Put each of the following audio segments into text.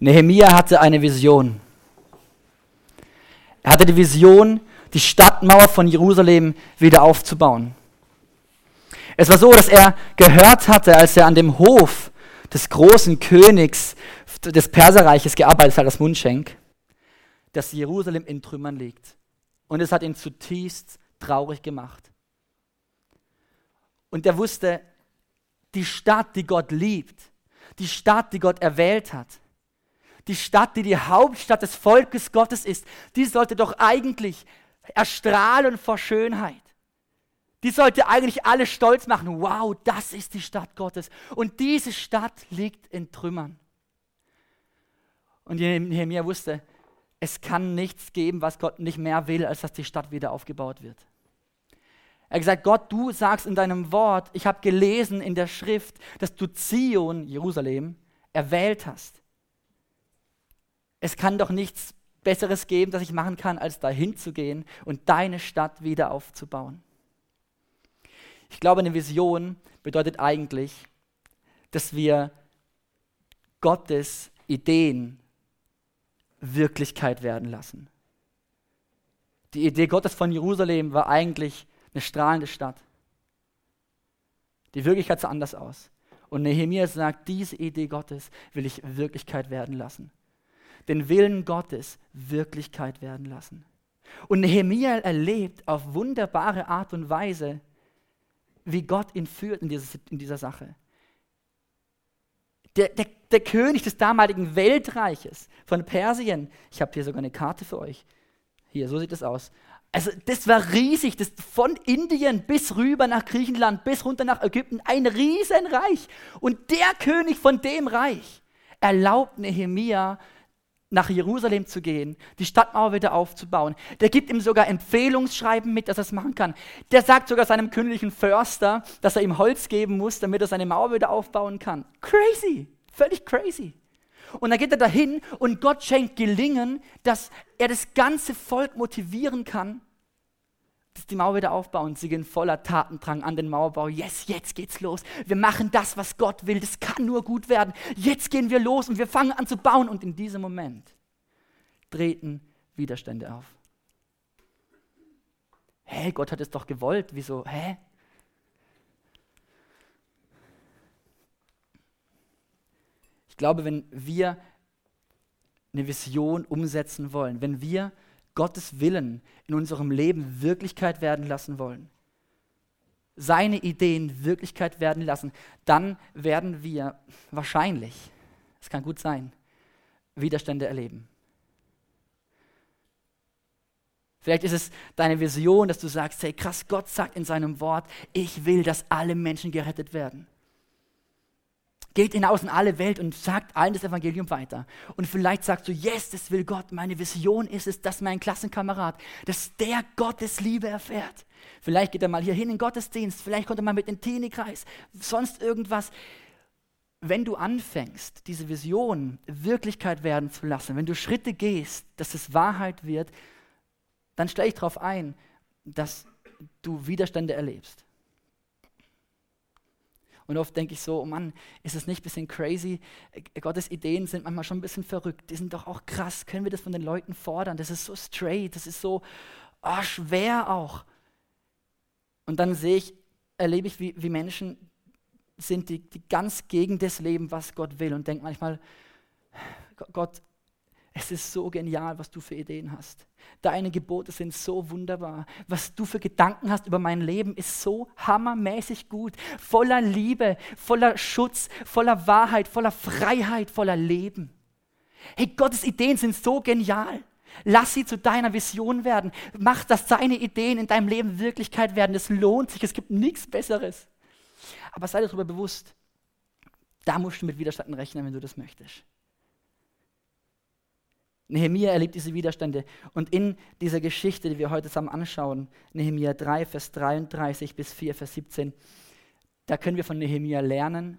Nehemia hatte eine Vision. Er hatte die Vision, die Stadtmauer von Jerusalem wieder aufzubauen. Es war so, dass er gehört hatte, als er an dem Hof des großen Königs des Perserreiches gearbeitet hat, das Mundschenk, dass Jerusalem in Trümmern liegt. Und es hat ihn zutiefst traurig gemacht. Und er wusste, die Stadt, die Gott liebt, die Stadt, die Gott erwählt hat, die Stadt, die die Hauptstadt des Volkes Gottes ist, die sollte doch eigentlich erstrahlen vor Schönheit. Die sollte eigentlich alle stolz machen. Wow, das ist die Stadt Gottes. Und diese Stadt liegt in Trümmern. Und Nehemiah wusste, es kann nichts geben, was Gott nicht mehr will, als dass die Stadt wieder aufgebaut wird. Er hat gesagt, Gott, du sagst in deinem Wort, ich habe gelesen in der Schrift, dass du Zion, Jerusalem, erwählt hast. Es kann doch nichts Besseres geben, das ich machen kann, als dahin zu gehen und deine Stadt wieder aufzubauen. Ich glaube, eine Vision bedeutet eigentlich, dass wir Gottes Ideen Wirklichkeit werden lassen. Die Idee Gottes von Jerusalem war eigentlich eine strahlende Stadt. Die Wirklichkeit sah anders aus. Und Nehemiah sagt, diese Idee Gottes will ich Wirklichkeit werden lassen. Den Willen Gottes Wirklichkeit werden lassen. Und Nehemiah erlebt auf wunderbare Art und Weise, wie Gott ihn führt in, dieses, in dieser Sache. Der, der, der König des damaligen Weltreiches von Persien, ich habe hier sogar eine Karte für euch. Hier, so sieht es aus. Also das war riesig, das von Indien bis rüber nach Griechenland, bis runter nach Ägypten, ein Riesenreich. Und der König von dem Reich erlaubt Nehemia, nach Jerusalem zu gehen, die Stadtmauer wieder aufzubauen. Der gibt ihm sogar Empfehlungsschreiben mit, dass er es machen kann. Der sagt sogar seinem königlichen Förster, dass er ihm Holz geben muss, damit er seine Mauer wieder aufbauen kann. Crazy, völlig crazy. Und dann geht er dahin und Gott schenkt Gelingen, dass er das ganze Volk motivieren kann, die Mauer wieder aufbauen. Sie gehen voller Tatendrang an den Mauerbau. Yes, jetzt geht's los. Wir machen das, was Gott will. Das kann nur gut werden. Jetzt gehen wir los und wir fangen an zu bauen. Und in diesem Moment treten Widerstände auf. Hä, Gott hat es doch gewollt. Wieso? Hä? glaube, wenn wir eine Vision umsetzen wollen, wenn wir Gottes Willen in unserem Leben Wirklichkeit werden lassen wollen, seine Ideen Wirklichkeit werden lassen, dann werden wir wahrscheinlich, es kann gut sein, Widerstände erleben. Vielleicht ist es deine Vision, dass du sagst, hey krass, Gott sagt in seinem Wort, ich will, dass alle Menschen gerettet werden. Geht hinaus in alle Welt und sagt allen das Evangelium weiter. Und vielleicht sagst du, yes, das will Gott. Meine Vision ist es, dass mein Klassenkamerad, dass der Gottes Liebe erfährt. Vielleicht geht er mal hier hin in den Gottesdienst, vielleicht kommt er mal mit in den Teenie-Kreis, sonst irgendwas. Wenn du anfängst, diese Vision Wirklichkeit werden zu lassen, wenn du Schritte gehst, dass es Wahrheit wird, dann stelle ich darauf ein, dass du Widerstände erlebst. Und oft denke ich so, oh Mann, ist es nicht ein bisschen crazy? Äh, Gottes Ideen sind manchmal schon ein bisschen verrückt. Die sind doch auch krass. Können wir das von den Leuten fordern? Das ist so straight, das ist so oh, schwer auch. Und dann sehe ich, erlebe ich, wie, wie Menschen sind, die, die ganz gegen das leben, was Gott will. Und denke manchmal, Gott, es ist so genial, was du für Ideen hast. Deine Gebote sind so wunderbar. Was du für Gedanken hast über mein Leben ist so hammermäßig gut. Voller Liebe, voller Schutz, voller Wahrheit, voller Freiheit, voller Leben. Hey, Gottes Ideen sind so genial. Lass sie zu deiner Vision werden. Mach, dass deine Ideen in deinem Leben Wirklichkeit werden. Es lohnt sich. Es gibt nichts Besseres. Aber sei dir darüber bewusst, da musst du mit Widerstand rechnen, wenn du das möchtest. Nehemia erlebt diese Widerstände. Und in dieser Geschichte, die wir heute zusammen anschauen, Nehemia 3, Vers 33 bis 4, Vers 17, da können wir von Nehemia lernen,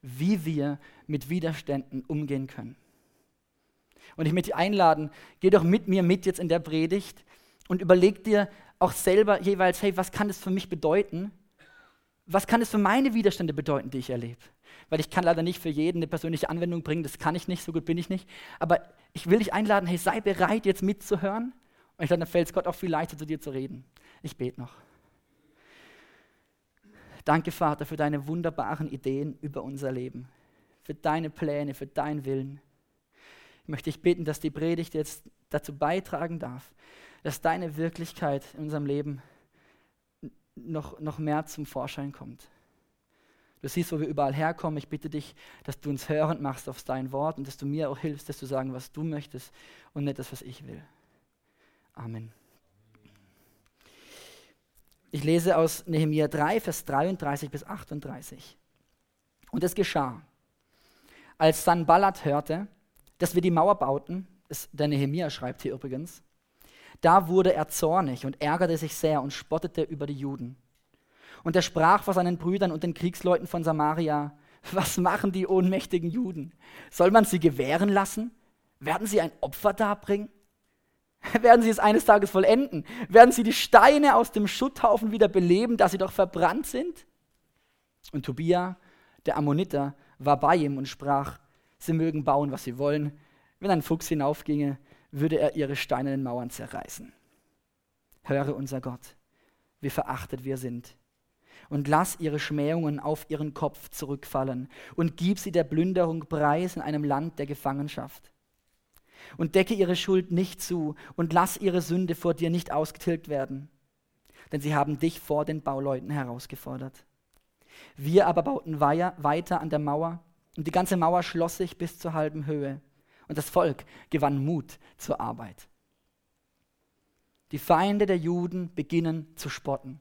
wie wir mit Widerständen umgehen können. Und ich möchte dich einladen, geh doch mit mir mit jetzt in der Predigt und überleg dir auch selber jeweils, hey, was kann das für mich bedeuten, Was kann es für meine Widerstände bedeuten, die ich erlebe? Weil ich kann leider nicht für jeden eine persönliche Anwendung bringen, das kann ich nicht, so gut bin ich nicht. Aber ich will dich einladen, hey, sei bereit, jetzt mitzuhören. Und ich glaube, dann fällt es Gott auch viel leichter, zu dir zu reden. Ich bete noch. Danke, Vater, für deine wunderbaren Ideen über unser Leben, für deine Pläne, für deinen Willen. Ich möchte dich bitten, dass die Predigt jetzt dazu beitragen darf, dass deine Wirklichkeit in unserem Leben noch, noch mehr zum Vorschein kommt. Du siehst, wo wir überall herkommen. Ich bitte dich, dass du uns hörend machst auf dein Wort und dass du mir auch hilfst, dass du sagen, was du möchtest und nicht das, was ich will. Amen. Ich lese aus Nehemiah 3, Vers 33 bis 38. Und es geschah, als Sanballat hörte, dass wir die Mauer bauten, das, der Nehemiah schreibt hier übrigens, da wurde er zornig und ärgerte sich sehr und spottete über die Juden. Und er sprach vor seinen Brüdern und den Kriegsleuten von Samaria, was machen die ohnmächtigen Juden? Soll man sie gewähren lassen? Werden sie ein Opfer darbringen? Werden sie es eines Tages vollenden? Werden sie die Steine aus dem Schutthaufen wieder beleben, da sie doch verbrannt sind? Und Tobia, der Ammoniter, war bei ihm und sprach, sie mögen bauen, was sie wollen. Wenn ein Fuchs hinaufginge, würde er ihre steinernen Mauern zerreißen. Höre unser Gott, wie verachtet wir sind. Und lass ihre Schmähungen auf ihren Kopf zurückfallen und gib sie der Plünderung preis in einem Land der Gefangenschaft und decke ihre Schuld nicht zu und lass ihre Sünde vor dir nicht ausgetilgt werden. Denn sie haben dich vor den Bauleuten herausgefordert. Wir aber bauten weiter an der Mauer und die ganze Mauer schloss sich bis zur halben Höhe und das Volk gewann Mut zur Arbeit. Die Feinde der Juden beginnen zu spotten.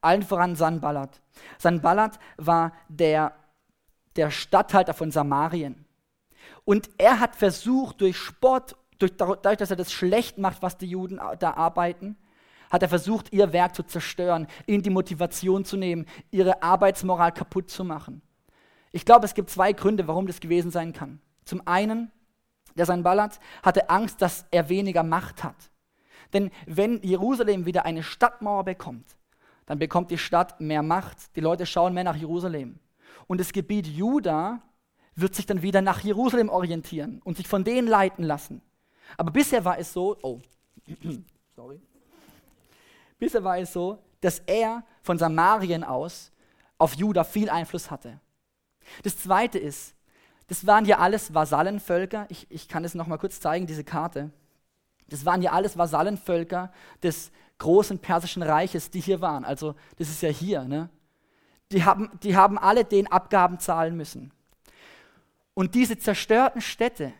Allen voran Sanballat. Sanballat war der, der Statthalter von Samarien. Und er hat versucht, durch Spott, durch, dadurch, dass er das schlecht macht, was die Juden da arbeiten, hat er versucht, ihr Werk zu zerstören, ihnen die Motivation zu nehmen, ihre Arbeitsmoral kaputt zu machen. Ich glaube, es gibt zwei Gründe, warum das gewesen sein kann. Zum einen, der Sanballat hatte Angst, dass er weniger Macht hat. Denn wenn Jerusalem wieder eine Stadtmauer bekommt, dann bekommt die Stadt mehr Macht, die Leute schauen mehr nach Jerusalem. Und das Gebiet Juda wird sich dann wieder nach Jerusalem orientieren und sich von denen leiten lassen. Aber bisher war es so, oh, sorry. Bisher war es so, dass er von Samarien aus auf Juda viel Einfluss hatte. Das zweite ist, das waren ja alles Vasallenvölker. Ich, ich kann es nochmal kurz zeigen, diese Karte. Das waren ja alles Vasallenvölker des großen persischen Reiches, die hier waren. Also, das ist ja hier. Ne? Die, haben, die haben alle den Abgaben zahlen müssen. Und diese zerstörten Städte,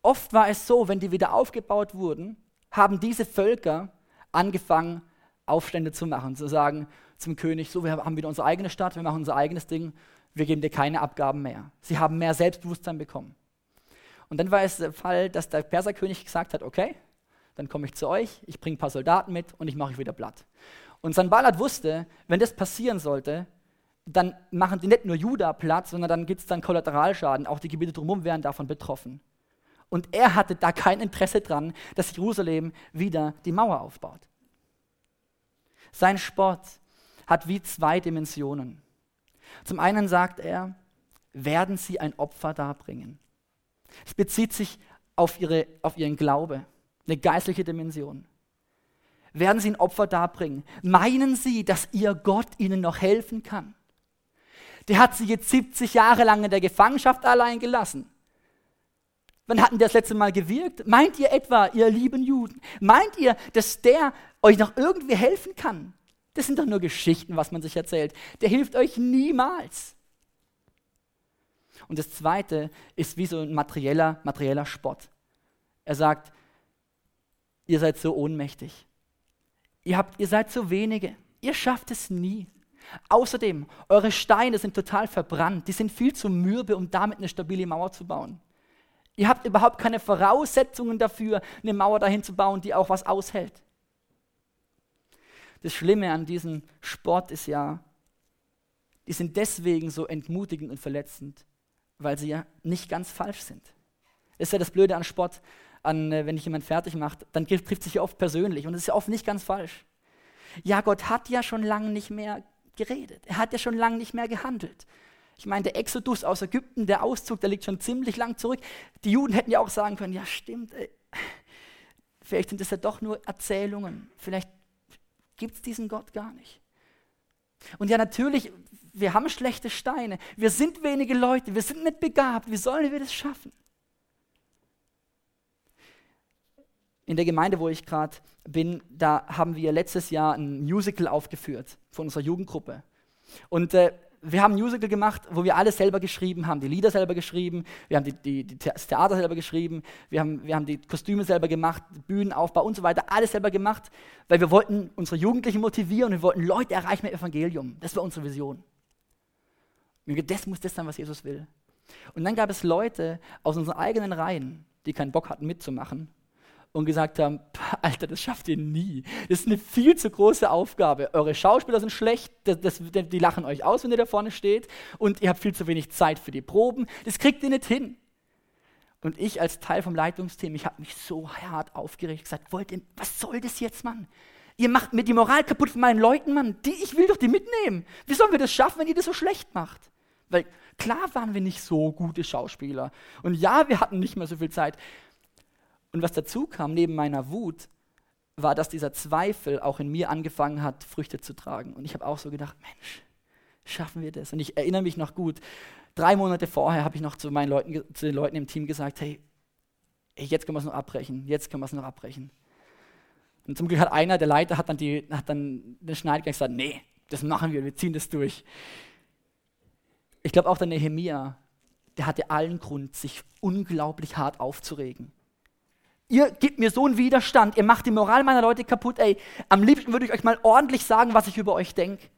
oft war es so, wenn die wieder aufgebaut wurden, haben diese Völker angefangen, Aufstände zu machen, zu sagen zum König, so, wir haben wieder unsere eigene Stadt, wir machen unser eigenes Ding, wir geben dir keine Abgaben mehr. Sie haben mehr Selbstbewusstsein bekommen. Und dann war es der Fall, dass der Perserkönig gesagt hat, okay, dann komme ich zu euch, ich bringe ein paar Soldaten mit und ich mache euch wieder platt. Und Sanballat wusste, wenn das passieren sollte, dann machen die nicht nur Juda platt, sondern dann gibt es dann Kollateralschaden. Auch die Gebiete drumherum wären davon betroffen. Und er hatte da kein Interesse dran, dass Jerusalem wieder die Mauer aufbaut. Sein Sport hat wie zwei Dimensionen. Zum einen sagt er, werden sie ein Opfer darbringen. Es bezieht sich auf, ihre, auf ihren Glaube, eine geistliche Dimension. Werden sie ein Opfer darbringen? Meinen sie, dass ihr Gott ihnen noch helfen kann? Der hat sie jetzt 70 Jahre lang in der Gefangenschaft allein gelassen. Wann hatten der das letzte Mal gewirkt? Meint ihr etwa, ihr lieben Juden, meint ihr, dass der euch noch irgendwie helfen kann? Das sind doch nur Geschichten, was man sich erzählt. Der hilft euch niemals. Und das Zweite ist wie so ein materieller, materieller Spott. Er sagt, ihr seid so ohnmächtig. Ihr, habt, ihr seid so wenige. Ihr schafft es nie. Außerdem, eure Steine sind total verbrannt. Die sind viel zu mürbe, um damit eine stabile Mauer zu bauen. Ihr habt überhaupt keine Voraussetzungen dafür, eine Mauer dahin zu bauen, die auch was aushält. Das Schlimme an diesem Sport ist ja, die sind deswegen so entmutigend und verletzend, weil sie ja nicht ganz falsch sind. Ist ja das Blöde an Sport, an, äh, wenn dich jemand fertig macht, dann trifft sich ja oft persönlich und es ist ja oft nicht ganz falsch. Ja, Gott hat ja schon lange nicht mehr geredet. Er hat ja schon lange nicht mehr gehandelt. Ich meine, der Exodus aus Ägypten, der Auszug, der liegt schon ziemlich lang zurück. Die Juden hätten ja auch sagen können, ja stimmt, ey. vielleicht sind das ja doch nur Erzählungen. Vielleicht gibt es diesen Gott gar nicht. Und ja, natürlich, wir haben schlechte Steine. Wir sind wenige Leute. Wir sind nicht begabt. Wie sollen wir das schaffen? In der Gemeinde, wo ich gerade bin, da haben wir letztes Jahr ein Musical aufgeführt von unserer Jugendgruppe. Und äh, wir haben ein Musical gemacht, wo wir alles selber geschrieben haben, die Lieder selber geschrieben, wir haben die, die, die, das Theater selber geschrieben, wir haben, wir haben die Kostüme selber gemacht, Bühnenaufbau und so weiter, alles selber gemacht, weil wir wollten unsere Jugendlichen motivieren und wir wollten Leute erreichen mit Evangelium. Das war unsere Vision. Und das muss das sein, was Jesus will. Und dann gab es Leute aus unseren eigenen Reihen, die keinen Bock hatten mitzumachen und gesagt haben, Alter, das schafft ihr nie. Das ist eine viel zu große Aufgabe. Eure Schauspieler sind schlecht, das, das, die lachen euch aus, wenn ihr da vorne steht und ihr habt viel zu wenig Zeit für die Proben. Das kriegt ihr nicht hin. Und ich als Teil vom Leitungsteam, ich habe mich so hart aufgeregt, gesagt, wollt ihr, was soll das jetzt, Mann? Ihr macht mir die Moral kaputt von meinen Leuten, Mann. Die, ich will doch die mitnehmen. Wie sollen wir das schaffen, wenn ihr das so schlecht macht? Weil klar waren wir nicht so gute Schauspieler. Und ja, wir hatten nicht mehr so viel Zeit. Und was dazu kam, neben meiner Wut, war, dass dieser Zweifel auch in mir angefangen hat, Früchte zu tragen. Und ich habe auch so gedacht, Mensch, schaffen wir das? Und ich erinnere mich noch gut, drei Monate vorher habe ich noch zu, meinen Leuten, zu den Leuten im Team gesagt, hey, jetzt können wir es noch abbrechen, jetzt können wir es noch abbrechen. Und zum Glück hat einer, der Leiter, hat dann, die, hat dann den Schneidgang gesagt, nee, das machen wir, wir ziehen das durch. Ich glaube auch der Nehemia, der hatte allen Grund, sich unglaublich hart aufzuregen ihr gebt mir so einen Widerstand, ihr macht die Moral meiner Leute kaputt, ey, am liebsten würde ich euch mal ordentlich sagen, was ich über euch denke.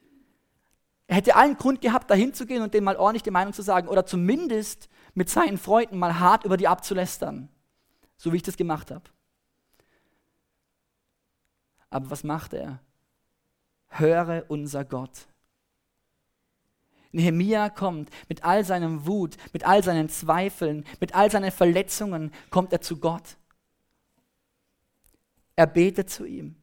Er hätte allen Grund gehabt, da hinzugehen und denen mal ordentlich die Meinung zu sagen oder zumindest mit seinen Freunden mal hart über die abzulästern, so wie ich das gemacht habe. Aber was macht er? Höre unser Gott. Nehemia kommt mit all seinem Wut, mit all seinen Zweifeln, mit all seinen Verletzungen, kommt er zu Gott. Er betet zu ihm.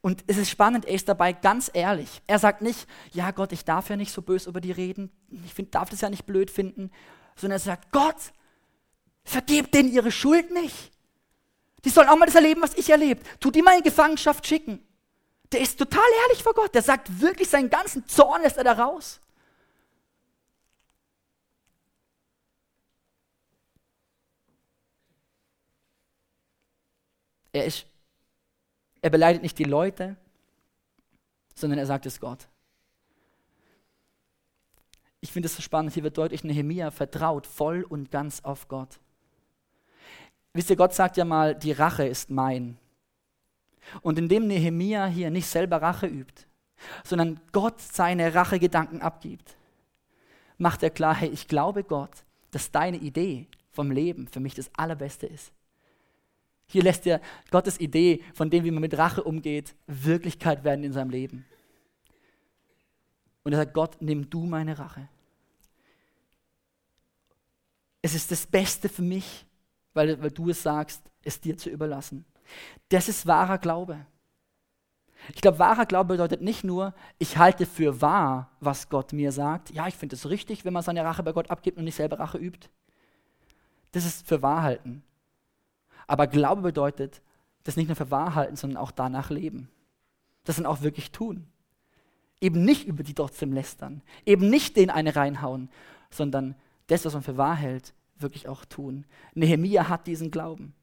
Und es ist spannend, er ist dabei ganz ehrlich. Er sagt nicht, ja Gott, ich darf ja nicht so böse über die reden, ich find, darf das ja nicht blöd finden, sondern er sagt, Gott, vergebt denen ihre Schuld nicht. Die sollen auch mal das erleben, was ich erlebt. Tu die mal in Gefangenschaft schicken. Der ist total ehrlich vor Gott. Der sagt wirklich seinen ganzen Zorn lässt er da raus. Er ist er beleidigt nicht die Leute, sondern er sagt es Gott. Ich finde es so spannend, hier wird deutlich, Nehemia vertraut voll und ganz auf Gott. Wisst ihr, Gott sagt ja mal, die Rache ist mein. Und indem Nehemia hier nicht selber Rache übt, sondern Gott seine Rachegedanken abgibt, macht er klar, hey, ich glaube Gott, dass deine Idee vom Leben für mich das Allerbeste ist. Hier lässt er Gottes Idee von dem, wie man mit Rache umgeht, Wirklichkeit werden in seinem Leben. Und er sagt, Gott, nimm du meine Rache. Es ist das Beste für mich, weil, weil du es sagst, es dir zu überlassen. Das ist wahrer Glaube. Ich glaube, wahrer Glaube bedeutet nicht nur, ich halte für wahr, was Gott mir sagt. Ja, ich finde es richtig, wenn man seine Rache bei Gott abgibt und nicht selber Rache übt. Das ist für wahr halten. Aber Glaube bedeutet, das nicht nur für wahr halten, sondern auch danach leben. Das dann auch wirklich tun. Eben nicht über die trotzdem lästern. Eben nicht den eine reinhauen, sondern das, was man für wahr hält, wirklich auch tun. Nehemia hat diesen Glauben.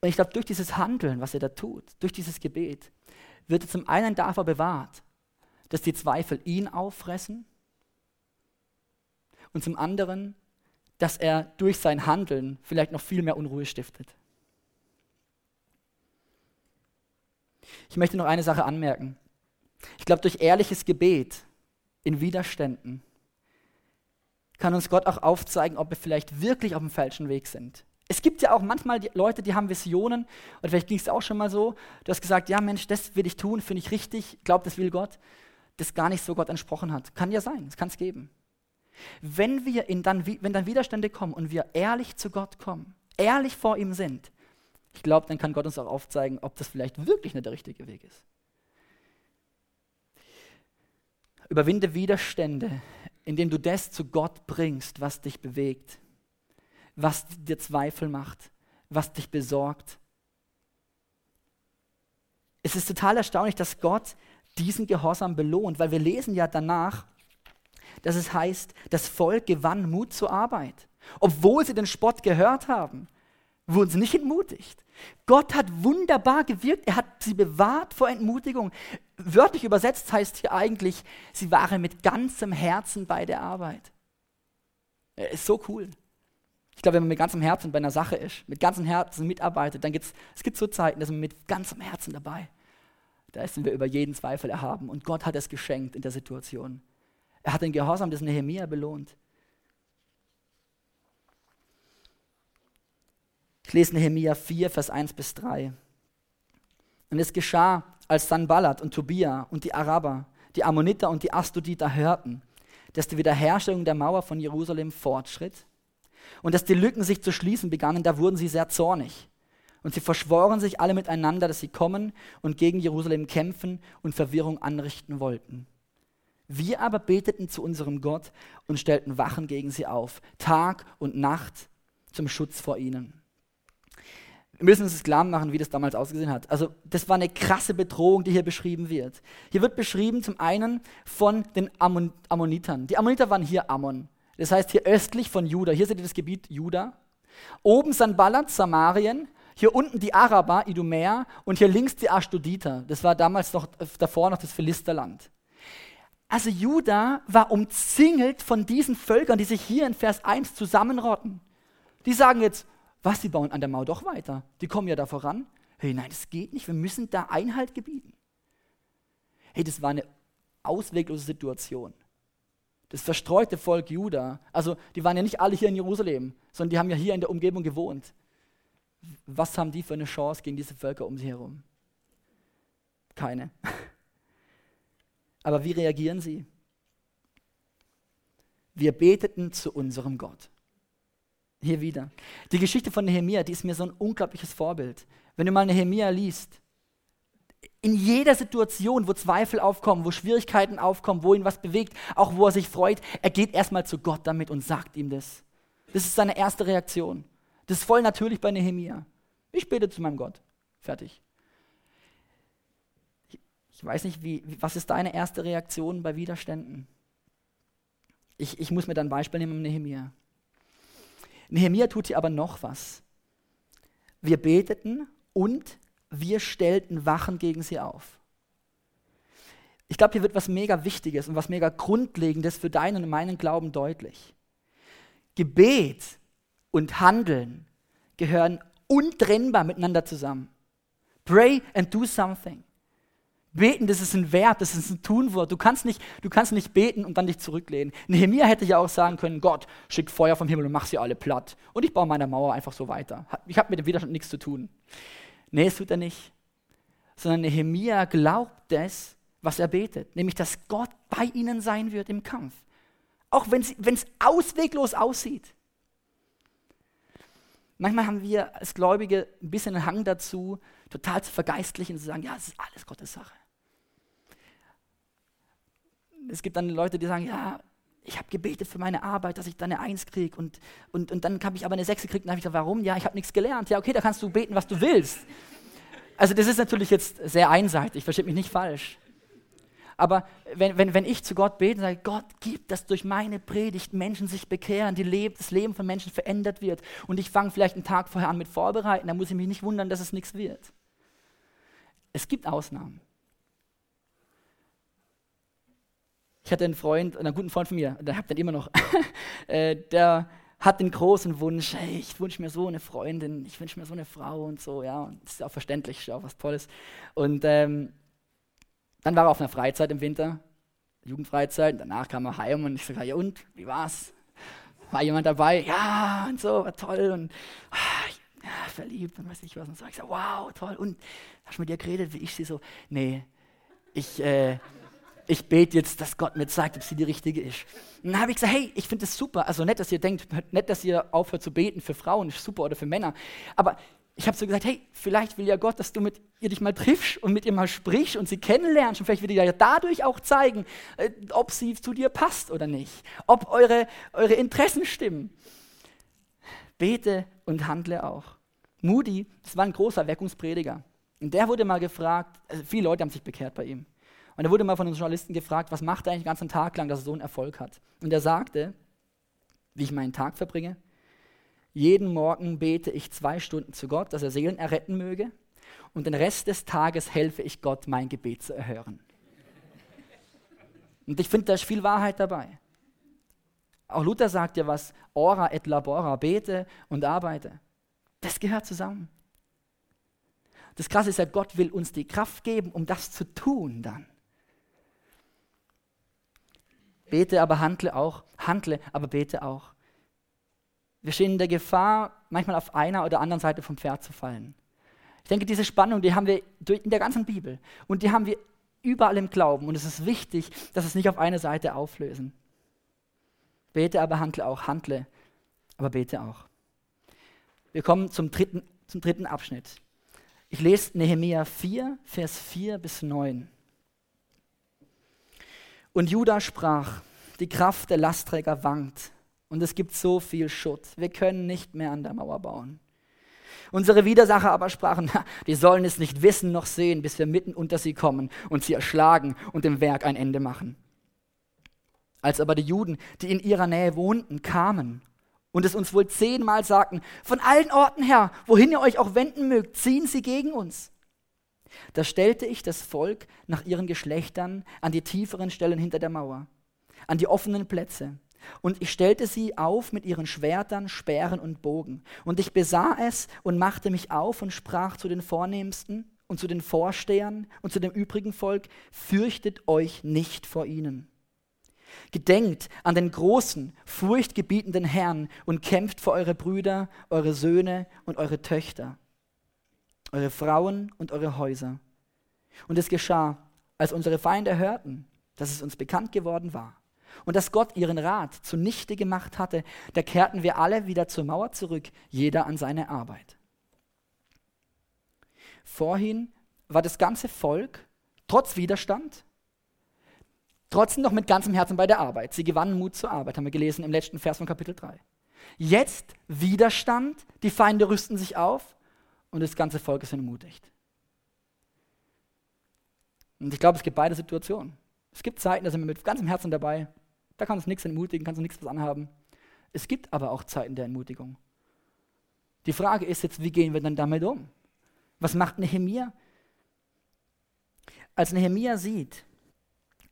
Und ich glaube, durch dieses Handeln, was er da tut, durch dieses Gebet, wird er zum einen davor bewahrt, dass die Zweifel ihn auffressen und zum anderen, dass er durch sein Handeln vielleicht noch viel mehr Unruhe stiftet. Ich möchte noch eine Sache anmerken. Ich glaube, durch ehrliches Gebet in Widerständen kann uns Gott auch aufzeigen, ob wir vielleicht wirklich auf dem falschen Weg sind. Es gibt ja auch manchmal die Leute, die haben Visionen, oder vielleicht ging es auch schon mal so, du hast gesagt, ja Mensch, das will ich tun, finde ich richtig, glaube, das will Gott, das gar nicht so Gott entsprochen hat. Kann ja sein, das kann es geben. Wenn, wir in dann, wenn dann Widerstände kommen und wir ehrlich zu Gott kommen, ehrlich vor ihm sind, ich glaube, dann kann Gott uns auch aufzeigen, ob das vielleicht wirklich nicht der richtige Weg ist. Überwinde Widerstände, indem du das zu Gott bringst, was dich bewegt, was dir Zweifel macht, was dich besorgt. Es ist total erstaunlich, dass Gott diesen Gehorsam belohnt, weil wir lesen ja danach, dass es heißt, das Volk gewann Mut zur Arbeit. Obwohl sie den Spott gehört haben, wurden sie nicht entmutigt. Gott hat wunderbar gewirkt, er hat sie bewahrt vor Entmutigung. Wörtlich übersetzt heißt hier eigentlich, sie waren mit ganzem Herzen bei der Arbeit. Ist so cool. Ich glaube, wenn man mit ganzem Herzen bei einer Sache ist, mit ganzem Herzen mitarbeitet, dann gibt es, gibt so Zeiten, da sind wir mit ganzem Herzen dabei. Da sind wir über jeden Zweifel erhaben und Gott hat es geschenkt in der Situation. Er hat den Gehorsam des Nehemia belohnt. Ich lese Nehemia 4, Vers 1 bis 3. Und es geschah, als Sanballat und Tobia und die Araber, die Ammoniter und die Astuditer hörten, dass die Wiederherstellung der Mauer von Jerusalem fortschritt und dass die Lücken sich zu schließen begannen, da wurden sie sehr zornig. Und sie verschworen sich alle miteinander, dass sie kommen und gegen Jerusalem kämpfen und Verwirrung anrichten wollten. Wir aber beteten zu unserem Gott und stellten Wachen gegen sie auf, Tag und Nacht zum Schutz vor ihnen. Wir müssen uns klar machen, wie das damals ausgesehen hat. Also das war eine krasse Bedrohung, die hier beschrieben wird. Hier wird beschrieben zum einen von den Ammon Ammonitern. Die Ammoniter waren hier Ammon. Das heißt hier östlich von Juda. Hier seht ihr das Gebiet Juda. Oben Sanballat, Samarien. Hier unten die Araber, Idumäer. Und hier links die Ashdoditer. Das war damals noch davor noch das Philisterland. Also Juda war umzingelt von diesen Völkern, die sich hier in Vers 1 zusammenrotten. Die sagen jetzt, was, die bauen an der Mauer doch weiter. Die kommen ja da voran. Hey, nein, das geht nicht. Wir müssen da Einhalt gebieten. Hey, das war eine ausweglose Situation. Das verstreute Volk Juda, also die waren ja nicht alle hier in Jerusalem, sondern die haben ja hier in der Umgebung gewohnt. Was haben die für eine Chance gegen diese Völker um sie herum? Keine. Aber wie reagieren sie? Wir beteten zu unserem Gott. Hier wieder. Die Geschichte von Nehemia, die ist mir so ein unglaubliches Vorbild. Wenn du mal Nehemia liest, in jeder Situation, wo Zweifel aufkommen, wo Schwierigkeiten aufkommen, wo ihn was bewegt, auch wo er sich freut, er geht erstmal zu Gott damit und sagt ihm das. Das ist seine erste Reaktion. Das ist voll natürlich bei Nehemia. Ich bete zu meinem Gott. Fertig. Ich weiß nicht, wie, was ist deine erste Reaktion bei Widerständen? Ich, ich muss mir dann ein Beispiel nehmen, Nehemia. Nehemia tut hier aber noch was. Wir beteten und wir stellten Wachen gegen sie auf. Ich glaube, hier wird was mega Wichtiges und was mega Grundlegendes für deinen und meinen Glauben deutlich. Gebet und Handeln gehören untrennbar miteinander zusammen. Pray and do something. Beten, das ist ein Verb, das ist ein Tunwort. Du kannst nicht, du kannst nicht beten und dann dich zurücklehnen. Nehemiah hätte ja auch sagen können, Gott, schick Feuer vom Himmel und mach sie alle platt. Und ich baue meine Mauer einfach so weiter. Ich habe mit dem Widerstand nichts zu tun. Nee, das tut er nicht. Sondern Nehemiah glaubt das, was er betet. Nämlich, dass Gott bei ihnen sein wird im Kampf. Auch wenn es ausweglos aussieht. Manchmal haben wir als Gläubige ein bisschen einen Hang dazu, total zu vergeistlichen und zu sagen, ja, es ist alles Gottes Sache. Es gibt dann Leute, die sagen, ja, ich habe gebetet für meine Arbeit, dass ich dann eine Eins kriege und, und, und dann habe ich aber eine Sechs gekriegt und dann habe ich gesagt, warum? Ja, ich habe nichts gelernt. Ja, okay, da kannst du beten, was du willst. Also das ist natürlich jetzt sehr einseitig, versteht mich nicht falsch. Aber wenn, wenn, wenn ich zu Gott bete und sage, Gott, gib, dass durch meine Predigt Menschen sich bekehren, die Leb das Leben von Menschen verändert wird und ich fange vielleicht einen Tag vorher an mit Vorbereiten, dann muss ich mich nicht wundern, dass es nichts wird. Es gibt Ausnahmen. Ich hatte einen Freund, einen guten Freund von mir, der habt den immer noch, äh, der hat den großen Wunsch, hey, ich wünsche mir so eine Freundin, ich wünsche mir so eine Frau und so, ja, und das ist auch verständlich, ist auch was Tolles. Und ähm, dann war er auf einer Freizeit im Winter, Jugendfreizeit, danach kam er heim und ich sage, ja und, wie war's? War jemand dabei? Ja, und so, war toll und ah, ja, verliebt und weiß nicht was und so. Ich sage, wow, toll, und hast du mit ihr geredet, wie ich sie so? Nee, ich, äh, ich bete jetzt, dass Gott mir zeigt, ob sie die richtige ist. Und dann habe ich gesagt, hey, ich finde das super. Also nett, dass ihr denkt, nett, dass ihr aufhört zu beten für Frauen, ist super oder für Männer. Aber ich habe so gesagt, hey, vielleicht will ja Gott, dass du mit ihr dich mal triffst und mit ihr mal sprichst und sie kennenlernst. Und vielleicht will dir ja dadurch auch zeigen, äh, ob sie zu dir passt oder nicht, ob eure, eure Interessen stimmen. Bete und handle auch. Moody, das war ein großer Weckungsprediger. Und der wurde mal gefragt, also viele Leute haben sich bekehrt bei ihm. Und er wurde mal von den Journalisten gefragt, was macht er eigentlich den ganzen Tag lang, dass er so einen Erfolg hat. Und er sagte, wie ich meinen Tag verbringe, jeden Morgen bete ich zwei Stunden zu Gott, dass er Seelen erretten möge. Und den Rest des Tages helfe ich Gott, mein Gebet zu erhören. Und ich finde, da ist viel Wahrheit dabei. Auch Luther sagt ja was, ora et labora, bete und arbeite. Das gehört zusammen. Das Krasse ist ja, Gott will uns die Kraft geben, um das zu tun dann. Bete, aber handle auch. Handle, aber bete auch. Wir stehen in der Gefahr, manchmal auf einer oder anderen Seite vom Pferd zu fallen. Ich denke, diese Spannung, die haben wir in der ganzen Bibel und die haben wir überall im Glauben. Und es ist wichtig, dass wir es nicht auf eine Seite auflösen. Bete, aber handle auch. Handle, aber bete auch. Wir kommen zum dritten, zum dritten Abschnitt. Ich lese Nehemia 4, Vers 4 bis 9. Und Judah sprach, die Kraft der Lastträger wankt und es gibt so viel Schutt. Wir können nicht mehr an der Mauer bauen. Unsere Widersacher aber sprachen, die sollen es nicht wissen noch sehen, bis wir mitten unter sie kommen und sie erschlagen und dem Werk ein Ende machen. Als aber die Juden, die in ihrer Nähe wohnten, kamen und es uns wohl zehnmal sagten, von allen Orten her, wohin ihr euch auch wenden mögt, ziehen sie gegen uns. Da stellte ich das Volk nach ihren Geschlechtern an die tieferen Stellen hinter der Mauer, an die offenen Plätze, und ich stellte sie auf mit ihren Schwertern, Speeren und Bogen. Und ich besah es und machte mich auf und sprach zu den Vornehmsten und zu den Vorstehern und zu dem übrigen Volk, fürchtet euch nicht vor ihnen. Gedenkt an den großen, furchtgebietenden Herrn und kämpft für eure Brüder, eure Söhne und eure Töchter, eure Frauen und eure Häuser. Und es geschah, als unsere Feinde hörten, dass es uns bekannt geworden war und dass Gott ihren Rat zunichte gemacht hatte, da kehrten wir alle wieder zur Mauer zurück, jeder an seine Arbeit. Vorhin war das ganze Volk trotz Widerstand trotzdem noch mit ganzem Herzen bei der Arbeit. Sie gewannen Mut zur Arbeit, haben wir gelesen im letzten Vers von Kapitel 3. Jetzt Widerstand, die Feinde rüsten sich auf und das ganze Volk ist entmutigt. Und ich glaube, es gibt beide Situationen. Es gibt Zeiten, da sind wir mit ganzem Herzen dabei da kannst du nichts entmutigen, kannst du nichts was anhaben. Es gibt aber auch Zeiten der Entmutigung. Die Frage ist jetzt, wie gehen wir dann damit um? Was macht Nehemia? Als Nehemia sieht,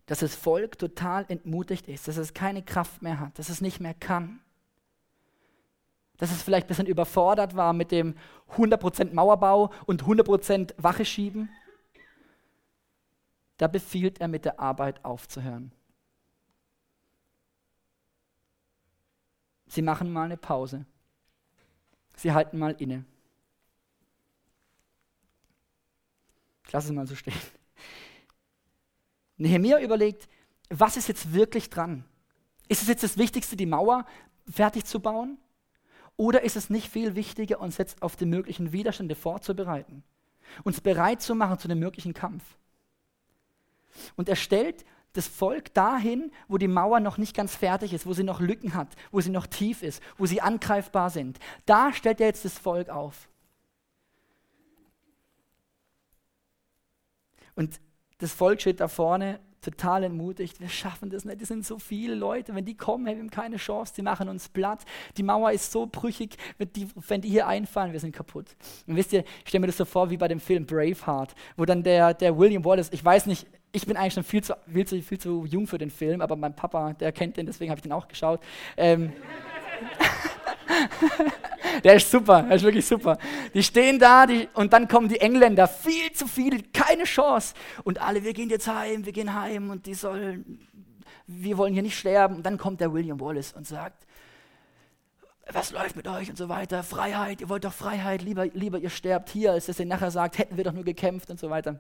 dass das Volk total entmutigt ist, dass es keine Kraft mehr hat, dass es nicht mehr kann, dass es vielleicht ein bisschen überfordert war mit dem 100% Mauerbau und 100% Wache schieben, da befiehlt er mit der Arbeit aufzuhören. Sie machen mal eine Pause. Sie halten mal inne. Ich lasse es mal so stehen. Nehemiah überlegt, was ist jetzt wirklich dran? Ist es jetzt das Wichtigste, die Mauer fertig zu bauen? Oder ist es nicht viel wichtiger, uns jetzt auf die möglichen Widerstände vorzubereiten? Uns bereit zu machen zu dem möglichen Kampf? Und er stellt das Volk dahin, wo die Mauer noch nicht ganz fertig ist, wo sie noch Lücken hat, wo sie noch tief ist, wo sie angreifbar sind. Da stellt er jetzt das Volk auf. Und das Volk steht da vorne total entmutigt. Wir schaffen das nicht. Es sind so viele Leute. Wenn die kommen, haben wir keine Chance. Die machen uns platt. Die Mauer ist so brüchig. Wenn die, wenn die hier einfallen, wir sind kaputt. Und wisst ihr, ich stelle mir das so vor wie bei dem Film Braveheart, wo dann der, der William Wallace, ich weiß nicht, ich bin eigentlich schon viel zu, viel, zu, viel zu jung für den Film, aber mein Papa, der kennt den, deswegen habe ich den auch geschaut. Ähm, der ist super, der ist wirklich super. Die stehen da die, und dann kommen die Engländer, viel zu viele, keine Chance. Und alle, wir gehen jetzt heim, wir gehen heim und die sollen, wir wollen hier nicht sterben. Und dann kommt der William Wallace und sagt, was läuft mit euch und so weiter, Freiheit, ihr wollt doch Freiheit, lieber, lieber ihr sterbt hier, als dass ihr nachher sagt, hätten wir doch nur gekämpft und so weiter.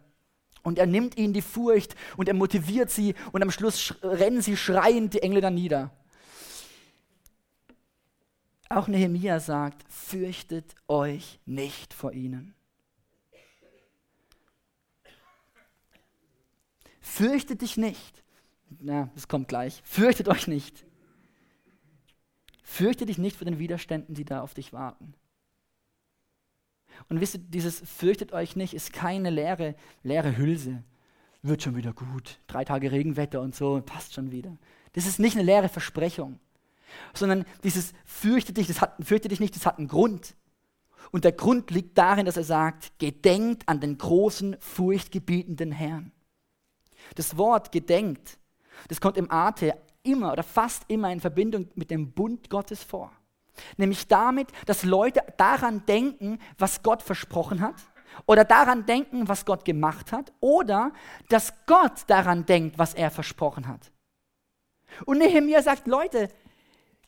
Und er nimmt ihnen die Furcht und er motiviert sie und am Schluss rennen sie schreiend die Engländer nieder. Auch Nehemia sagt, fürchtet euch nicht vor ihnen. Fürchtet dich nicht. Na, das kommt gleich. Fürchtet euch nicht. Fürchte dich nicht vor den Widerständen, die da auf dich warten. Und wisst ihr, dieses fürchtet euch nicht ist keine leere, leere Hülse. Wird schon wieder gut. Drei Tage Regenwetter und so, passt schon wieder. Das ist nicht eine leere Versprechung, sondern dieses fürchte dich, das hat, fürchte dich nicht, das hat einen Grund. Und der Grund liegt darin, dass er sagt, gedenkt an den großen, furchtgebietenden Herrn. Das Wort gedenkt, das kommt im Ate immer oder fast immer in Verbindung mit dem Bund Gottes vor. Nämlich damit, dass Leute daran denken, was Gott versprochen hat oder daran denken, was Gott gemacht hat oder dass Gott daran denkt, was er versprochen hat. Und Nehemiah sagt, Leute,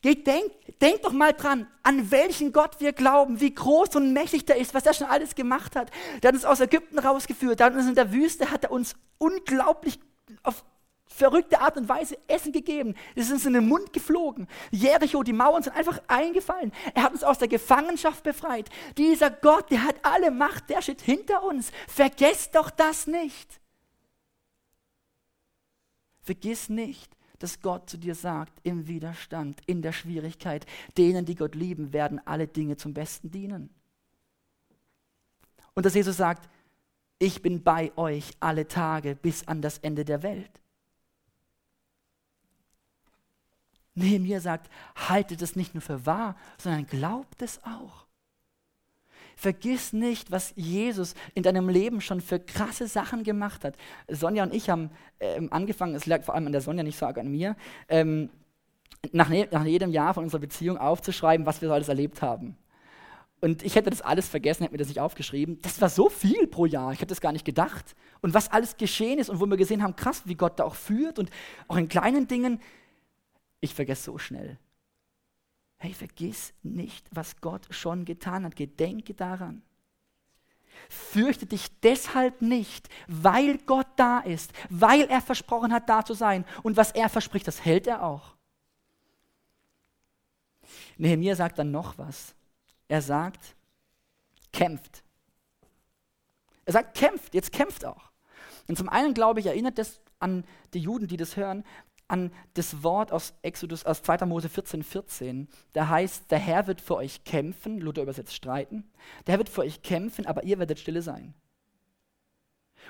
Gedenkt, denkt doch mal dran, an welchen Gott wir glauben, wie groß und mächtig der ist, was er schon alles gemacht hat. Der hat uns aus Ägypten rausgeführt, der hat uns in der Wüste, hat er uns unglaublich auf verrückte Art und Weise Essen gegeben. Es ist uns in den Mund geflogen. Jericho, die Mauern sind einfach eingefallen. Er hat uns aus der Gefangenschaft befreit. Dieser Gott, der hat alle Macht, der steht hinter uns. Vergesst doch das nicht. Vergiss nicht, dass Gott zu dir sagt, im Widerstand, in der Schwierigkeit, denen, die Gott lieben, werden alle Dinge zum Besten dienen. Und dass Jesus sagt, ich bin bei euch alle Tage bis an das Ende der Welt. Nehemiah sagt, haltet es nicht nur für wahr, sondern glaubt es auch. Vergiss nicht, was Jesus in deinem Leben schon für krasse Sachen gemacht hat. Sonja und ich haben ähm, angefangen, es lag vor allem an der Sonja, nicht so arg an mir, ähm, nach, ne nach jedem Jahr von unserer Beziehung aufzuschreiben, was wir so alles erlebt haben. Und ich hätte das alles vergessen, hätte mir das nicht aufgeschrieben. Das war so viel pro Jahr, ich hätte das gar nicht gedacht. Und was alles geschehen ist und wo wir gesehen haben, krass, wie Gott da auch führt und auch in kleinen Dingen, ich vergesse so schnell. Hey, vergiss nicht, was Gott schon getan hat. Gedenke daran. Fürchte dich deshalb nicht, weil Gott da ist, weil er versprochen hat, da zu sein. Und was er verspricht, das hält er auch. Nehemiah sagt dann noch was. Er sagt, kämpft. Er sagt, kämpft, jetzt kämpft auch. Und zum einen, glaube ich, erinnert das an die Juden, die das hören, an das Wort aus Exodus, aus 2. Mose 14, 14. Da heißt, der Herr wird für euch kämpfen, Luther übersetzt streiten. Der Herr wird für euch kämpfen, aber ihr werdet stille sein.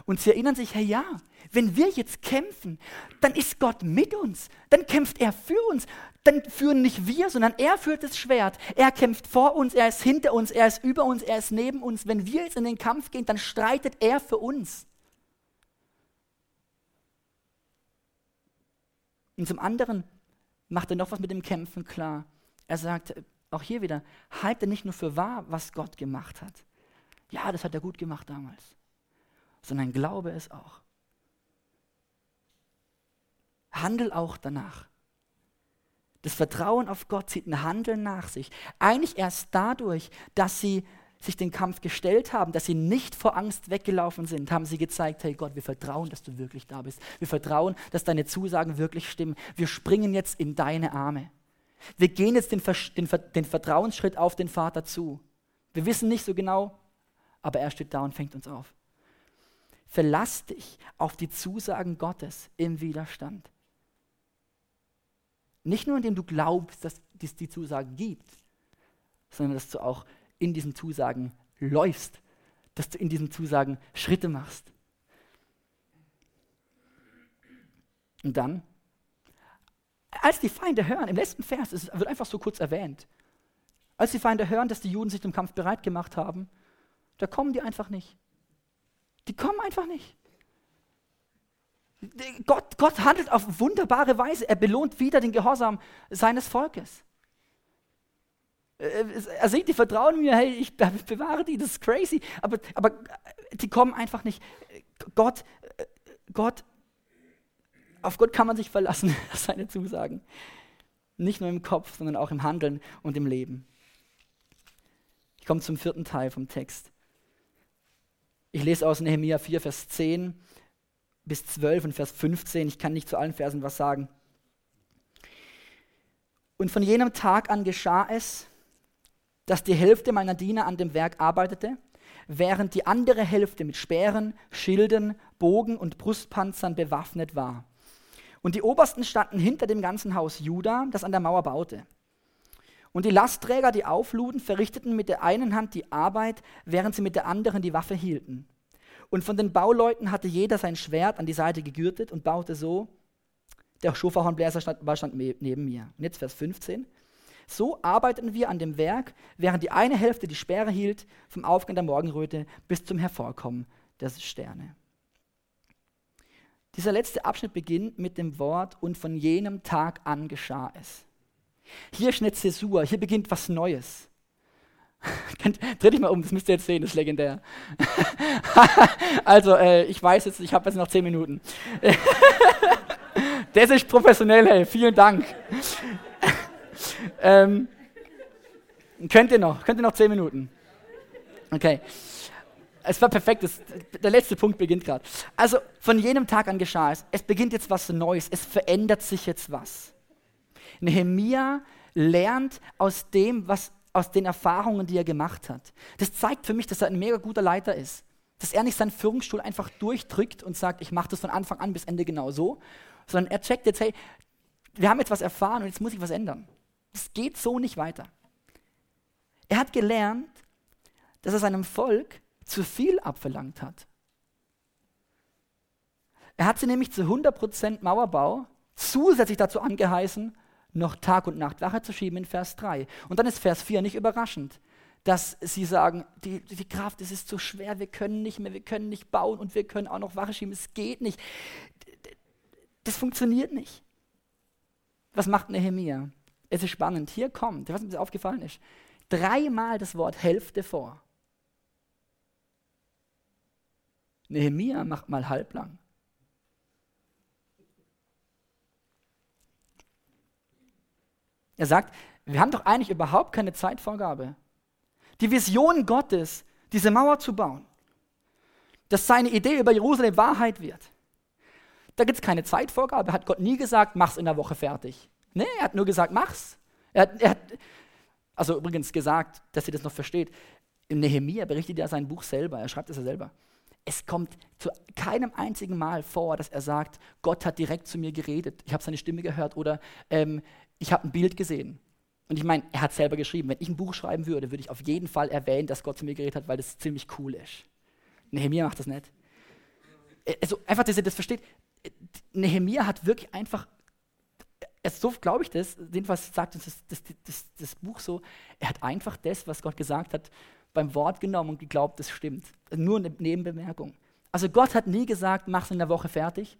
Und sie erinnern sich, Herr, ja, wenn wir jetzt kämpfen, dann ist Gott mit uns, dann kämpft er für uns, dann führen nicht wir, sondern er führt das Schwert. Er kämpft vor uns, er ist hinter uns, er ist über uns, er ist neben uns. Wenn wir jetzt in den Kampf gehen, dann streitet er für uns. Und zum anderen macht er noch was mit dem Kämpfen klar. Er sagt, auch hier wieder, halte nicht nur für wahr, was Gott gemacht hat. Ja, das hat er gut gemacht damals. Sondern glaube es auch. Handel auch danach. Das Vertrauen auf Gott zieht ein Handeln nach sich. Eigentlich erst dadurch, dass sie sich den Kampf gestellt haben, dass sie nicht vor Angst weggelaufen sind, haben sie gezeigt, hey Gott, wir vertrauen, dass du wirklich da bist. Wir vertrauen, dass deine Zusagen wirklich stimmen. Wir springen jetzt in deine Arme. Wir gehen jetzt den, den, den Vertrauensschritt auf den Vater zu. Wir wissen nicht so genau, aber er steht da und fängt uns auf. Verlass dich auf die Zusagen Gottes im Widerstand. Nicht nur indem du glaubst, dass es die Zusagen gibt, sondern dass du auch in diesen Zusagen läufst, dass du in diesen Zusagen Schritte machst. Und dann, als die Feinde hören, im letzten Vers, es wird einfach so kurz erwähnt, als die Feinde hören, dass die Juden sich zum Kampf bereit gemacht haben, da kommen die einfach nicht. Die kommen einfach nicht. Gott, Gott handelt auf wunderbare Weise. Er belohnt wieder den Gehorsam seines Volkes. Äh, er sieht, die vertrauen mir, hey, ich bewahre die, das ist crazy. Aber, aber die kommen einfach nicht. Gott, äh, Gott, auf Gott kann man sich verlassen, seine Zusagen. Nicht nur im Kopf, sondern auch im Handeln und im Leben. Ich komme zum vierten Teil vom Text. Ich lese aus Nehemiah 4, Vers 10 bis 12 und Vers 15. Ich kann nicht zu allen Versen was sagen. Und von jenem Tag an geschah es, dass die Hälfte meiner Diener an dem Werk arbeitete, während die andere Hälfte mit Speeren, Schilden, Bogen und Brustpanzern bewaffnet war. Und die Obersten standen hinter dem ganzen Haus Juda, das an der Mauer baute. Und die Lastträger, die aufluden, verrichteten mit der einen Hand die Arbeit, während sie mit der anderen die Waffe hielten. Und von den Bauleuten hatte jeder sein Schwert an die Seite gegürtet und baute so. Der Schofahornbläser stand, stand neben mir. Und jetzt Vers 15. So arbeiteten wir an dem Werk, während die eine Hälfte die Sperre hielt, vom Aufgang der Morgenröte bis zum Hervorkommen der Sterne. Dieser letzte Abschnitt beginnt mit dem Wort und von jenem Tag an geschah es. Hier ist eine Zäsur, hier beginnt was Neues. Dreh dich mal um, das müsst ihr jetzt sehen, das ist legendär. also, äh, ich weiß jetzt, ich habe jetzt noch zehn Minuten. das ist professionell, hey, vielen Dank. Ähm, könnt ihr noch, könnt ihr noch zehn Minuten? Okay. Es war perfekt, das, der letzte Punkt beginnt gerade. Also, von jenem Tag an geschah es. Es beginnt jetzt was Neues, es verändert sich jetzt was. Nehemia lernt aus dem, was aus den Erfahrungen, die er gemacht hat. Das zeigt für mich, dass er ein mega guter Leiter ist. Dass er nicht seinen Führungsstuhl einfach durchdrückt und sagt, ich mache das von Anfang an bis Ende genau so, sondern er checkt jetzt, hey, wir haben jetzt was erfahren und jetzt muss ich was ändern. Es geht so nicht weiter. Er hat gelernt, dass er seinem Volk zu viel abverlangt hat. Er hat sie nämlich zu 100% Mauerbau zusätzlich dazu angeheißen, noch Tag und Nacht Wache zu schieben in Vers 3. Und dann ist Vers 4 nicht überraschend, dass sie sagen, die, die Kraft, es ist zu schwer, wir können nicht mehr, wir können nicht bauen und wir können auch noch Wache schieben, es geht nicht. Das funktioniert nicht. Was macht Nehemia? Es ist spannend. Hier kommt, was mir aufgefallen ist, dreimal das Wort Hälfte vor. Nehemia macht mal halblang. Er sagt, wir haben doch eigentlich überhaupt keine Zeitvorgabe. Die Vision Gottes, diese Mauer zu bauen, dass seine Idee über Jerusalem Wahrheit wird. Da gibt es keine Zeitvorgabe. Hat Gott nie gesagt, mach's in der Woche fertig. Nee, er hat nur gesagt, mach's. Er hat, er hat also übrigens gesagt, dass ihr das noch versteht. Im Nehemia berichtet er sein Buch selber, er schreibt es ja selber. Es kommt zu keinem einzigen Mal vor, dass er sagt, Gott hat direkt zu mir geredet, ich habe seine Stimme gehört oder ähm, ich habe ein Bild gesehen. Und ich meine, er hat selber geschrieben, wenn ich ein Buch schreiben würde, würde ich auf jeden Fall erwähnen, dass Gott zu mir geredet hat, weil das ziemlich cool ist. Nehemiah macht das nicht. Äh, also einfach, dass ihr das versteht. Nehemiah hat wirklich einfach, so glaube ich das, jedenfalls sagt uns das, das, das, das, Buch so, er hat einfach das, was Gott gesagt hat, beim Wort genommen und geglaubt, das stimmt. Nur eine Nebenbemerkung. Also Gott hat nie gesagt, mach es in der Woche fertig,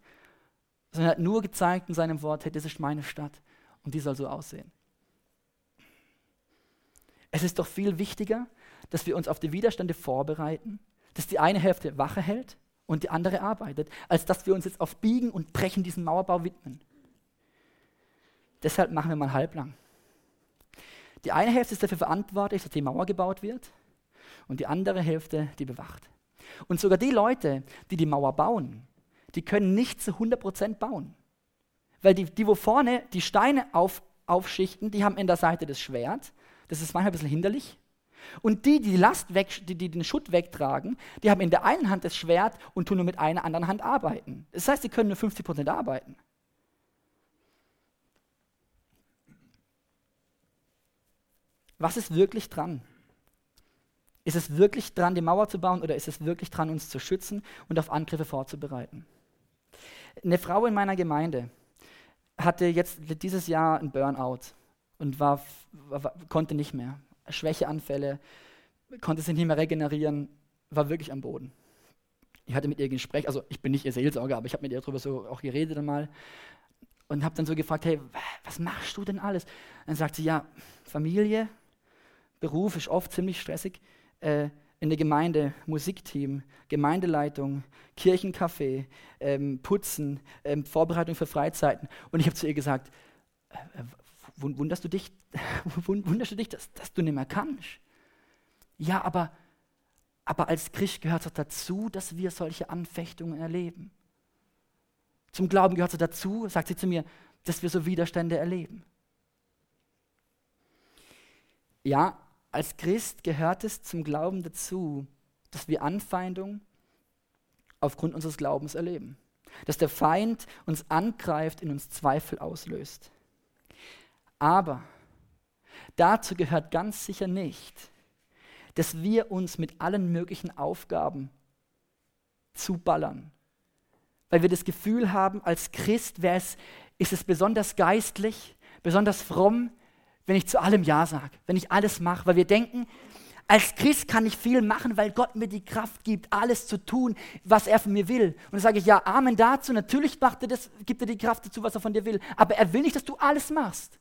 sondern er hat nur gezeigt in seinem Wort, hey, das ist meine Stadt und die soll so aussehen. Es ist doch viel wichtiger, dass wir uns auf die Widerstände vorbereiten, dass die eine Hälfte Wache hält und die andere arbeitet, als dass wir uns jetzt auf Biegen und Brechen diesem Mauerbau widmen. Deshalb machen wir mal halblang. Die eine Hälfte ist dafür verantwortlich, dass die Mauer gebaut wird und die andere Hälfte, die bewacht. Und sogar die Leute, die die Mauer bauen, die können nicht zu 100% bauen. Weil die, die wo vorne die Steine auf, aufschichten, die haben in der Seite das Schwert. Das ist manchmal ein bisschen hinderlich. Und die, die, die Last weg, die, die den Schutt wegtragen, die haben in der einen Hand das Schwert und tun nur mit einer anderen Hand arbeiten. Das heißt, sie können nur 50% arbeiten. Was ist wirklich dran? Ist es wirklich dran, die Mauer zu bauen oder ist es wirklich dran, uns zu schützen und auf Angriffe vorzubereiten? Eine Frau in meiner Gemeinde, hatte jetzt dieses Jahr ein Burnout und war, war, konnte nicht mehr. Schwächeanfälle, konnte sich nicht mehr regenerieren, war wirklich am Boden. Ich hatte mit ihr ein Gespräch, also ich bin nicht ihr Seelsorger, aber ich habe mit ihr darüber so auch geredet einmal und habe dann so gefragt, hey, was machst du denn alles? Dann sagt sie, ja, Familie, Beruf ist oft ziemlich stressig. Äh, in der Gemeinde, Musikteam, Gemeindeleitung, Kirchencafé, ähm, Putzen, ähm, Vorbereitung für Freizeiten. Und ich habe zu ihr gesagt, äh, wunderst du dich, wunderst du dich dass, dass, du nicht mehr kannst? Ja, aber, aber als Christ gehört es dazu, dass wir solche Anfechtungen erleben. Zum Glauben gehört es dazu, sagt sie zu mir, dass wir so Widerstände erleben. Ja, als Christ gehört es zum Glauben dazu, dass wir Anfeindung aufgrund unseres Glaubens erleben. Dass der Feind uns angreift, in uns Zweifel auslöst. Aber dazu gehört ganz sicher nicht, dass wir uns mit allen möglichen Aufgaben zuballern. Weil wir das Gefühl haben, als Christ ist es besonders geistlich, besonders fromm, wenn ich zu allem Ja sage, wenn ich alles mache. Weil wir denken, als Christ kann ich viel machen, weil Gott mir die Kraft gibt, alles zu tun, was er von mir will. Und dann sage ich, ja, Amen dazu. Natürlich macht er das, gibt er die Kraft dazu, was er von dir will. Aber er will nicht, dass du alles machst.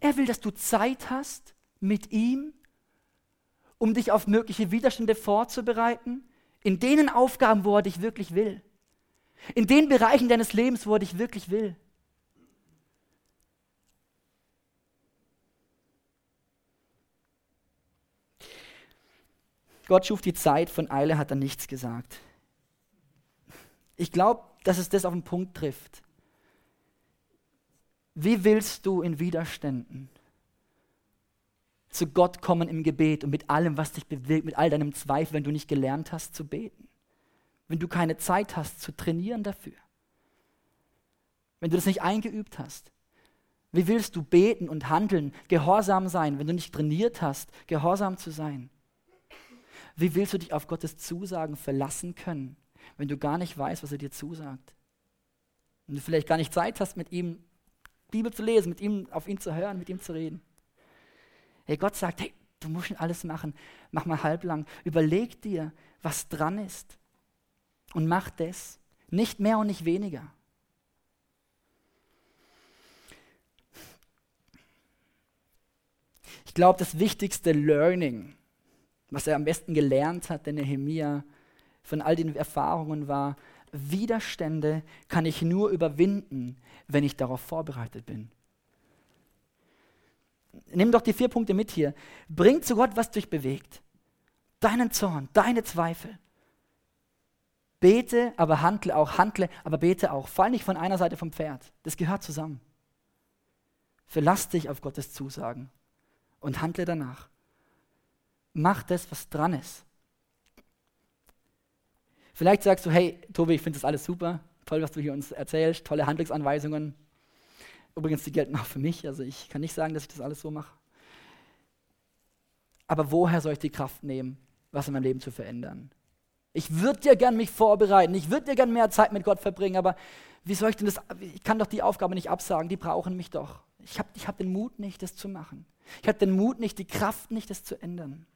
Er will, dass du Zeit hast mit ihm, um dich auf mögliche Widerstände vorzubereiten, in denen Aufgaben, wo er dich wirklich will. In den Bereichen deines Lebens, wo er dich wirklich will. Gott schuf die Zeit, von Eile hat er nichts gesagt. Ich glaube, dass es das auf den Punkt trifft. Wie willst du in Widerständen zu Gott kommen im Gebet und mit allem, was dich bewegt, mit all deinem Zweifel, wenn du nicht gelernt hast zu beten? Wenn du keine Zeit hast zu trainieren dafür? Wenn du das nicht eingeübt hast? Wie willst du beten und handeln, gehorsam sein, wenn du nicht trainiert hast, gehorsam zu sein? Wie willst du dich auf Gottes Zusagen verlassen können, wenn du gar nicht weißt, was er dir zusagt? Und du vielleicht gar nicht Zeit hast, mit ihm Bibel zu lesen, mit ihm auf ihn zu hören, mit ihm zu reden. Hey, Gott sagt, hey, du musst schon alles machen. Mach mal halblang. Überleg dir, was dran ist. Und mach das. Nicht mehr und nicht weniger. Ich glaube, das wichtigste Learning was er am besten gelernt hat, der Nehemia, von all den Erfahrungen war, Widerstände kann ich nur überwinden, wenn ich darauf vorbereitet bin. Nimm doch die vier Punkte mit hier. Bring zu Gott, was dich bewegt. Deinen Zorn, deine Zweifel. Bete, aber handle auch, handle, aber bete auch. Fall nicht von einer Seite vom Pferd. Das gehört zusammen. Verlass dich auf Gottes Zusagen und handle danach mach das, was dran ist. Vielleicht sagst du, hey, Tobi, ich finde das alles super, toll, was du hier uns erzählst, tolle Handlungsanweisungen. Übrigens, die gelten auch für mich, also ich kann nicht sagen, dass ich das alles so mache. Aber woher soll ich die Kraft nehmen, was in meinem Leben zu verändern? Ich würde ja gern mich vorbereiten, ich würde ja gern mehr Zeit mit Gott verbringen, aber wie soll ich denn das, ich kann doch die Aufgabe nicht absagen, die brauchen mich doch. Ich habe ich hab den Mut nicht, das zu machen. Ich habe den Mut nicht, die Kraft nicht, das zu ändern.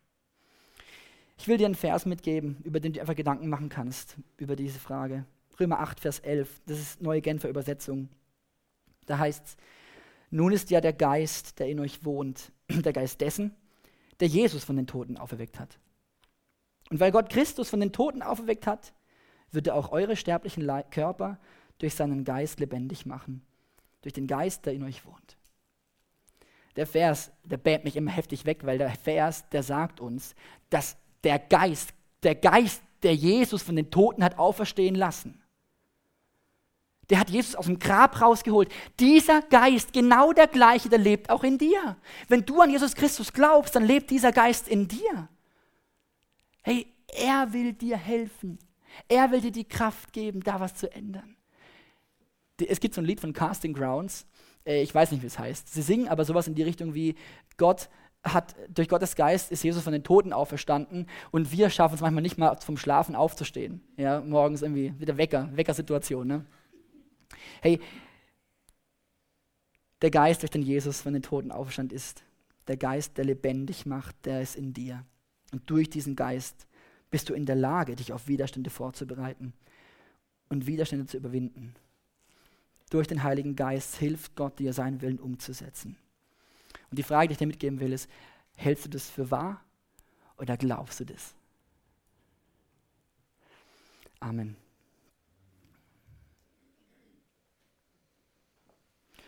Ich will dir einen Vers mitgeben, über den du einfach Gedanken machen kannst, über diese Frage. Römer 8, Vers 11, das ist neue Genfer Übersetzung. Da heißt es, nun ist ja der Geist, der in euch wohnt, der Geist dessen, der Jesus von den Toten auferweckt hat. Und weil Gott Christus von den Toten auferweckt hat, wird er auch eure sterblichen Le Körper durch seinen Geist lebendig machen, durch den Geist, der in euch wohnt. Der Vers, der bämt mich immer heftig weg, weil der Vers, der sagt uns, dass der Geist, der Geist, der Jesus von den Toten hat auferstehen lassen. Der hat Jesus aus dem Grab rausgeholt. Dieser Geist, genau der gleiche, der lebt auch in dir. Wenn du an Jesus Christus glaubst, dann lebt dieser Geist in dir. Hey, er will dir helfen. Er will dir die Kraft geben, da was zu ändern. Es gibt so ein Lied von Casting Grounds. Äh, ich weiß nicht, wie es heißt. Sie singen aber sowas in die Richtung wie Gott hat durch Gottes Geist ist Jesus von den Toten auferstanden und wir schaffen es manchmal nicht mal vom Schlafen aufzustehen. Ja, morgens irgendwie wieder Wecker, Weckersituation. Ne? Hey, der Geist, durch den Jesus von den Toten auferstand ist, der Geist, der lebendig macht, der ist in dir. Und durch diesen Geist bist du in der Lage, dich auf Widerstände vorzubereiten und Widerstände zu überwinden. Durch den Heiligen Geist hilft Gott dir, seinen Willen umzusetzen. Und die Frage, die ich dir mitgeben will, ist, hältst du das für wahr oder glaubst du das? Amen.